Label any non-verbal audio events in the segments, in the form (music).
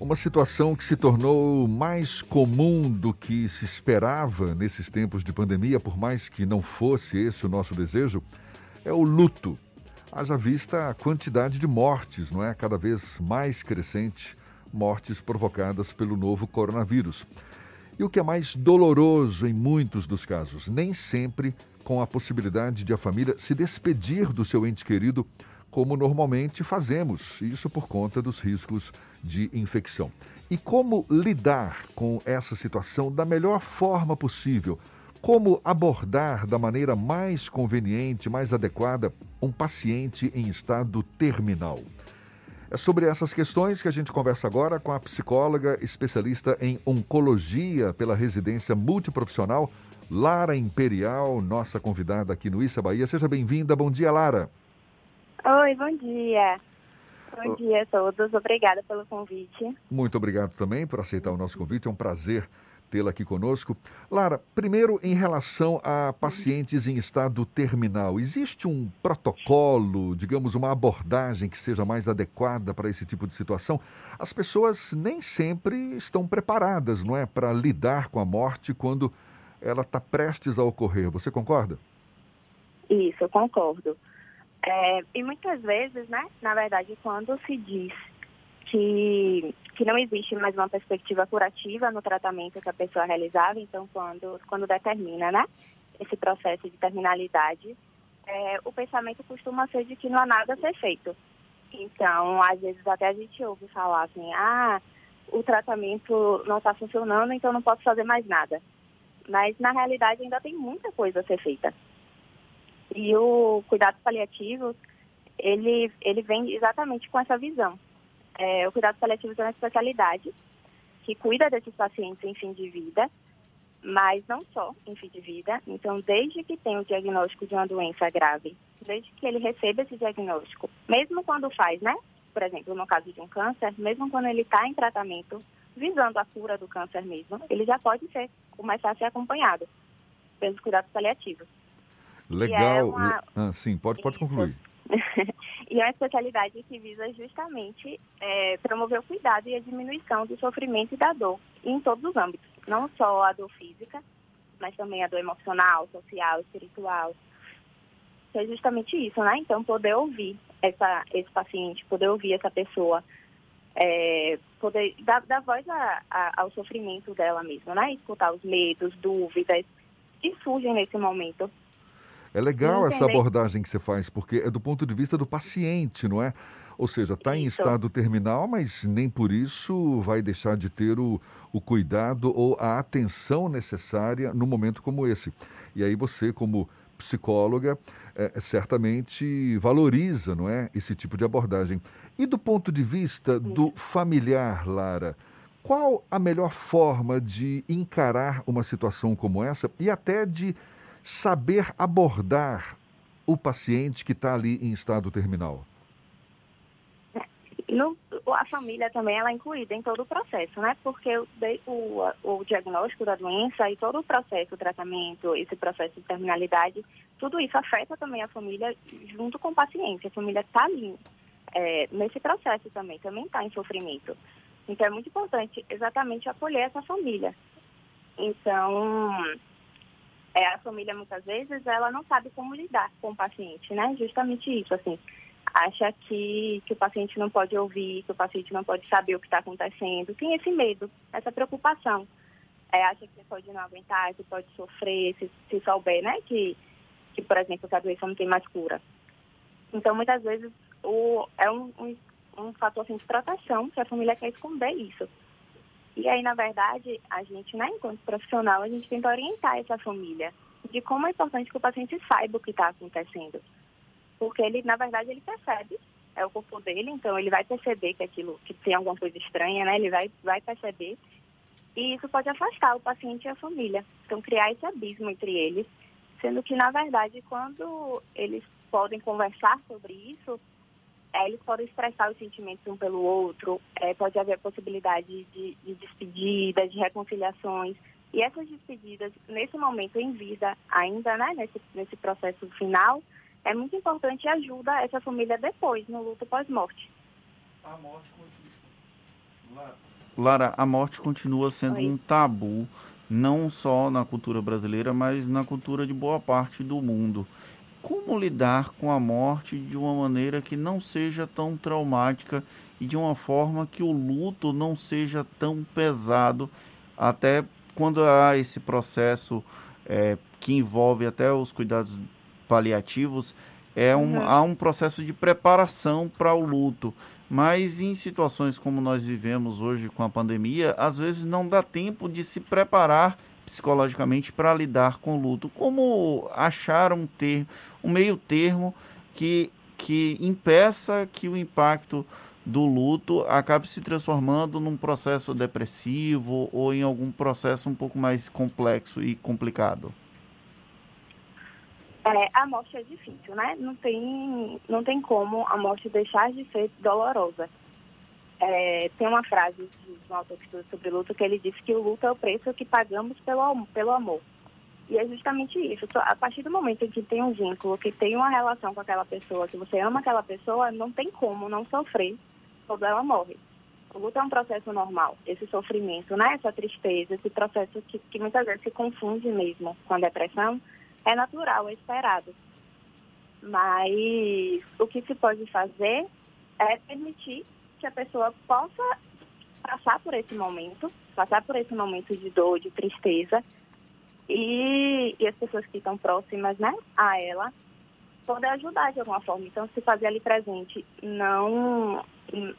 Uma situação que se tornou mais comum do que se esperava nesses tempos de pandemia, por mais que não fosse esse o nosso desejo, é o luto. Haja vista a quantidade de mortes, não é? Cada vez mais crescente, mortes provocadas pelo novo coronavírus. E o que é mais doloroso em muitos dos casos, nem sempre com a possibilidade de a família se despedir do seu ente querido como normalmente fazemos, isso por conta dos riscos de infecção. E como lidar com essa situação da melhor forma possível? Como abordar da maneira mais conveniente, mais adequada, um paciente em estado terminal? É sobre essas questões que a gente conversa agora com a psicóloga especialista em oncologia pela residência multiprofissional, Lara Imperial, nossa convidada aqui no Issa Bahia. Seja bem-vinda. Bom dia, Lara. Oi, bom dia. Bom oh. dia a todos. Obrigada pelo convite. Muito obrigado também por aceitar o nosso convite. É um prazer tê-la aqui conosco. Lara, primeiro em relação a pacientes em estado terminal, existe um protocolo, digamos, uma abordagem que seja mais adequada para esse tipo de situação? As pessoas nem sempre estão preparadas, não é, para lidar com a morte quando ela está prestes a ocorrer. Você concorda? Isso, eu concordo. É, e muitas vezes, né, na verdade, quando se diz que, que não existe mais uma perspectiva curativa no tratamento que a pessoa realizava, então quando, quando determina né, esse processo de terminalidade, é, o pensamento costuma ser de que não há nada a ser feito. Então, às vezes até a gente ouve falar assim, ah, o tratamento não está funcionando, então não posso fazer mais nada. Mas na realidade ainda tem muita coisa a ser feita. E o cuidado paliativo, ele, ele vem exatamente com essa visão. É, o cuidado paliativo é uma especialidade que cuida desses pacientes em fim de vida, mas não só em fim de vida. Então, desde que tem o diagnóstico de uma doença grave, desde que ele receba esse diagnóstico, mesmo quando faz, né? Por exemplo, no caso de um câncer, mesmo quando ele está em tratamento, visando a cura do câncer mesmo, ele já pode ser, começar a ser acompanhado pelos cuidados paliativos. Legal. É uma... ah, sim, pode, pode concluir. (laughs) e é uma especialidade que visa justamente é, promover o cuidado e a diminuição do sofrimento e da dor em todos os âmbitos, não só a dor física, mas também a dor emocional, social, espiritual. É justamente isso, né? Então, poder ouvir essa, esse paciente, poder ouvir essa pessoa, é, poder dar, dar voz a, a, ao sofrimento dela mesma, né? Escutar os medos, dúvidas que surgem nesse momento é legal essa abordagem que você faz, porque é do ponto de vista do paciente, não é? Ou seja, está em estado terminal, mas nem por isso vai deixar de ter o, o cuidado ou a atenção necessária no momento como esse. E aí você, como psicóloga, é, certamente valoriza, não é, esse tipo de abordagem. E do ponto de vista do familiar, Lara, qual a melhor forma de encarar uma situação como essa e até de saber abordar o paciente que está ali em estado terminal? No, a família também ela é incluída em todo o processo, né? Porque o, o, o, diagnóstico da doença e todo o processo, o tratamento, esse processo de terminalidade, tudo isso afeta também a família junto com o paciente. A família está ali é, nesse processo também, também está em sofrimento. Então é muito importante exatamente acolher essa família. Então, é, a família muitas vezes ela não sabe como lidar com o paciente, né? Justamente isso, assim, acha que, que o paciente não pode ouvir, que o paciente não pode saber o que está acontecendo, tem esse medo, essa preocupação. É, acha que pode não aguentar, que pode sofrer, se, se souber, né? Que, que, por exemplo, que a doença não tem mais cura. Então, muitas vezes, o, é um, um, um fator assim, de proteção que a família quer esconder isso. E aí, na verdade, a gente, né, enquanto profissional, a gente tenta orientar essa família de como é importante que o paciente saiba o que está acontecendo. Porque ele, na verdade, ele percebe, é o corpo dele, então ele vai perceber que aquilo, que tem alguma coisa estranha, né, ele vai, vai perceber. E isso pode afastar o paciente e a família. Então, criar esse abismo entre eles, sendo que, na verdade, quando eles podem conversar sobre isso, é, eles podem expressar os sentimentos um pelo outro, é, pode haver a possibilidade de, de despedidas, de reconciliações. E essas despedidas, nesse momento em vida, ainda né, nesse, nesse processo final, é muito importante e ajuda essa família depois, no luto pós-morte. A morte continua. Lara, a morte continua sendo Oi. um tabu, não só na cultura brasileira, mas na cultura de boa parte do mundo. Como lidar com a morte de uma maneira que não seja tão traumática e de uma forma que o luto não seja tão pesado, até quando há esse processo é, que envolve até os cuidados paliativos, é um, uhum. há um processo de preparação para o luto. Mas em situações como nós vivemos hoje com a pandemia, às vezes não dá tempo de se preparar psicologicamente para lidar com o luto. Como achar um, ter, um meio termo que, que impeça que o impacto do luto acabe se transformando num processo depressivo ou em algum processo um pouco mais complexo e complicado? É, a morte é difícil, né? Não tem, não tem como a morte deixar de ser dolorosa. É, tem uma frase de um autor que estuda sobre luto que ele diz que o luto é o preço que pagamos pelo, pelo amor. E é justamente isso. A partir do momento que tem um vínculo, que tem uma relação com aquela pessoa, que você ama aquela pessoa, não tem como não sofrer quando ela morre. O luto é um processo normal. Esse sofrimento, né? Essa tristeza, esse processo que, que muitas vezes se confunde mesmo com a depressão, é natural, é esperado. Mas o que se pode fazer é permitir que a pessoa possa passar por esse momento, passar por esse momento de dor, de tristeza, e, e as pessoas que estão próximas né, a ela poder ajudar de alguma forma. Então, se fazer ali presente, não,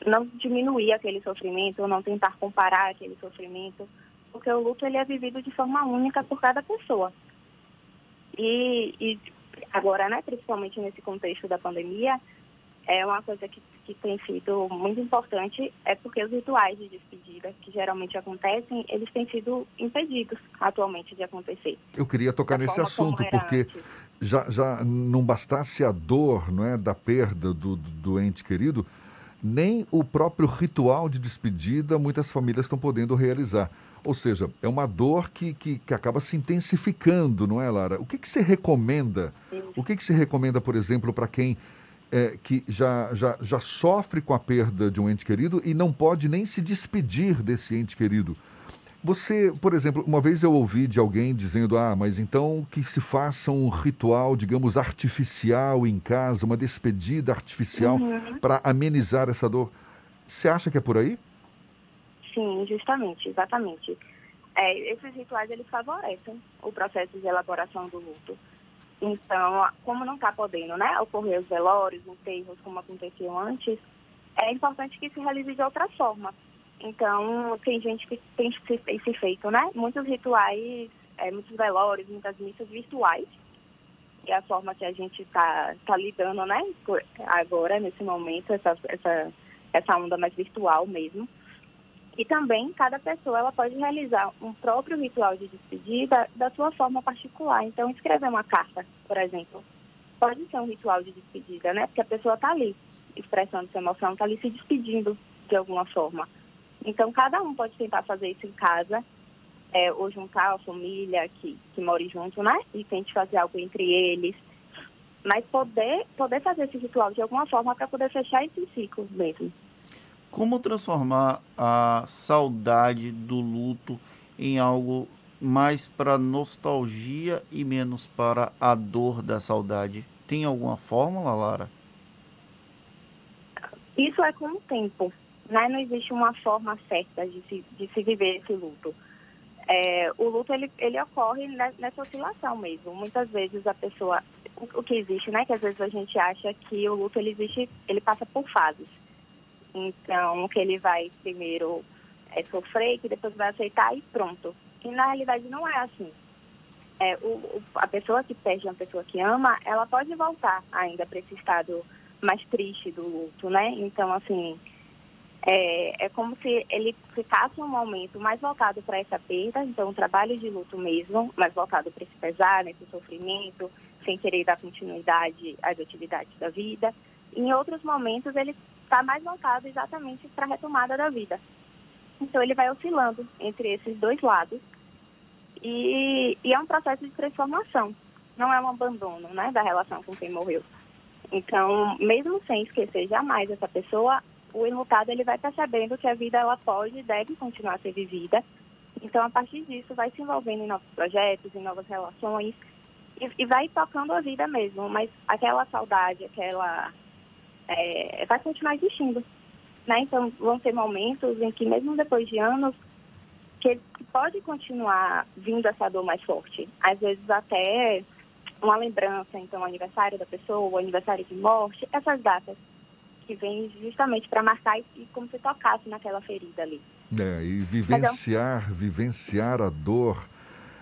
não diminuir aquele sofrimento, não tentar comparar aquele sofrimento, porque o luto ele é vivido de forma única por cada pessoa. E, e agora, né, principalmente nesse contexto da pandemia, é uma coisa que, que tem sido muito importante, é porque os rituais de despedida, que geralmente acontecem, eles têm sido impedidos atualmente de acontecer. Eu queria tocar nesse assunto, porque antes. já, já não bastasse a dor não é, da perda do, do ente querido, nem o próprio ritual de despedida muitas famílias estão podendo realizar. Ou seja, é uma dor que, que, que acaba se intensificando, não é, Lara? O que, que você recomenda? O que, que você recomenda, por exemplo, para quem é, que já, já, já sofre com a perda de um ente querido e não pode nem se despedir desse ente querido? Você, por exemplo, uma vez eu ouvi de alguém dizendo: ah, mas então que se faça um ritual, digamos, artificial em casa, uma despedida artificial uhum. para amenizar essa dor. Você acha que é por aí? Sim, justamente, exatamente. É, esses rituais eles favorecem o processo de elaboração do luto. Então, como não está podendo né, ocorrer os velórios, enterros como aconteciam antes, é importante que se realize de outra forma. Então, tem gente que tem se feito, né? Muitos rituais, é, muitos velórios, muitas missas virtuais, que é a forma que a gente está tá lidando, né? Agora, nesse momento, essa, essa, essa onda mais virtual mesmo. E também cada pessoa ela pode realizar um próprio ritual de despedida da sua forma particular. Então, escrever uma carta, por exemplo, pode ser um ritual de despedida, né? Porque a pessoa está ali expressando sua emoção, está ali se despedindo de alguma forma. Então, cada um pode tentar fazer isso em casa, é, ou juntar a família que, que mora junto, né? E tente fazer algo entre eles. Mas poder, poder fazer esse ritual de alguma forma para poder fechar esse ciclo mesmo. Como transformar a saudade do luto em algo mais para nostalgia e menos para a dor da saudade? Tem alguma fórmula, Lara? Isso é com o tempo. Né? Não existe uma forma certa de se, de se viver esse luto. É, o luto ele, ele ocorre nessa oscilação mesmo. Muitas vezes a pessoa, o, o, que existe, né? Que às vezes a gente acha que o luto ele existe, ele passa por fases. Então, que ele vai primeiro é, sofrer, que depois vai aceitar e pronto. E na realidade não é assim. É, o, o, a pessoa que perde uma pessoa que ama, ela pode voltar ainda para esse estado mais triste do luto, né? Então, assim, é, é como se ele ficasse um momento mais voltado para essa perda, então, um trabalho de luto mesmo, mais voltado para esse pesar, esse sofrimento, sem querer dar continuidade às atividades da vida. Em outros momentos, ele está mais voltado exatamente para a retomada da vida. Então ele vai oscilando entre esses dois lados e, e, é um processo de transformação, não é um abandono né, da relação com quem morreu. Então, mesmo sem esquecer jamais essa pessoa, o enlutado ele vai percebendo que a vida ela pode e deve continuar a ser vivida. Então, a partir disso, vai se envolvendo em novos projetos, em novas relações e, e vai tocando a vida mesmo. Mas aquela saudade, aquela. É, vai continuar existindo. Né? Então, vão ter momentos em que, mesmo depois de anos, que pode continuar vindo essa dor mais forte. Às vezes, até uma lembrança, então, aniversário da pessoa, aniversário de morte, essas datas que vem justamente para marcar e, como se tocasse naquela ferida ali. É, e vivenciar, vivenciar a dor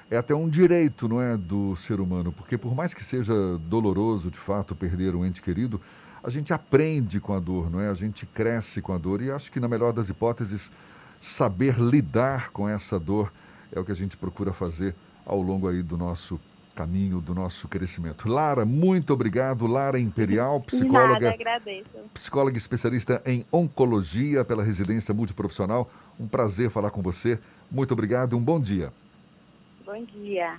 é até um direito, não é, do ser humano, porque por mais que seja doloroso de fato perder um ente querido, a gente aprende com a dor, não é? A gente cresce com a dor e acho que na melhor das hipóteses saber lidar com essa dor é o que a gente procura fazer ao longo aí do nosso caminho do nosso crescimento. Lara, muito obrigado. Lara Imperial, (laughs) psicóloga. Nada, agradeço. Psicóloga especialista em oncologia pela residência multiprofissional. Um prazer falar com você. Muito obrigado e um bom dia. Bom dia.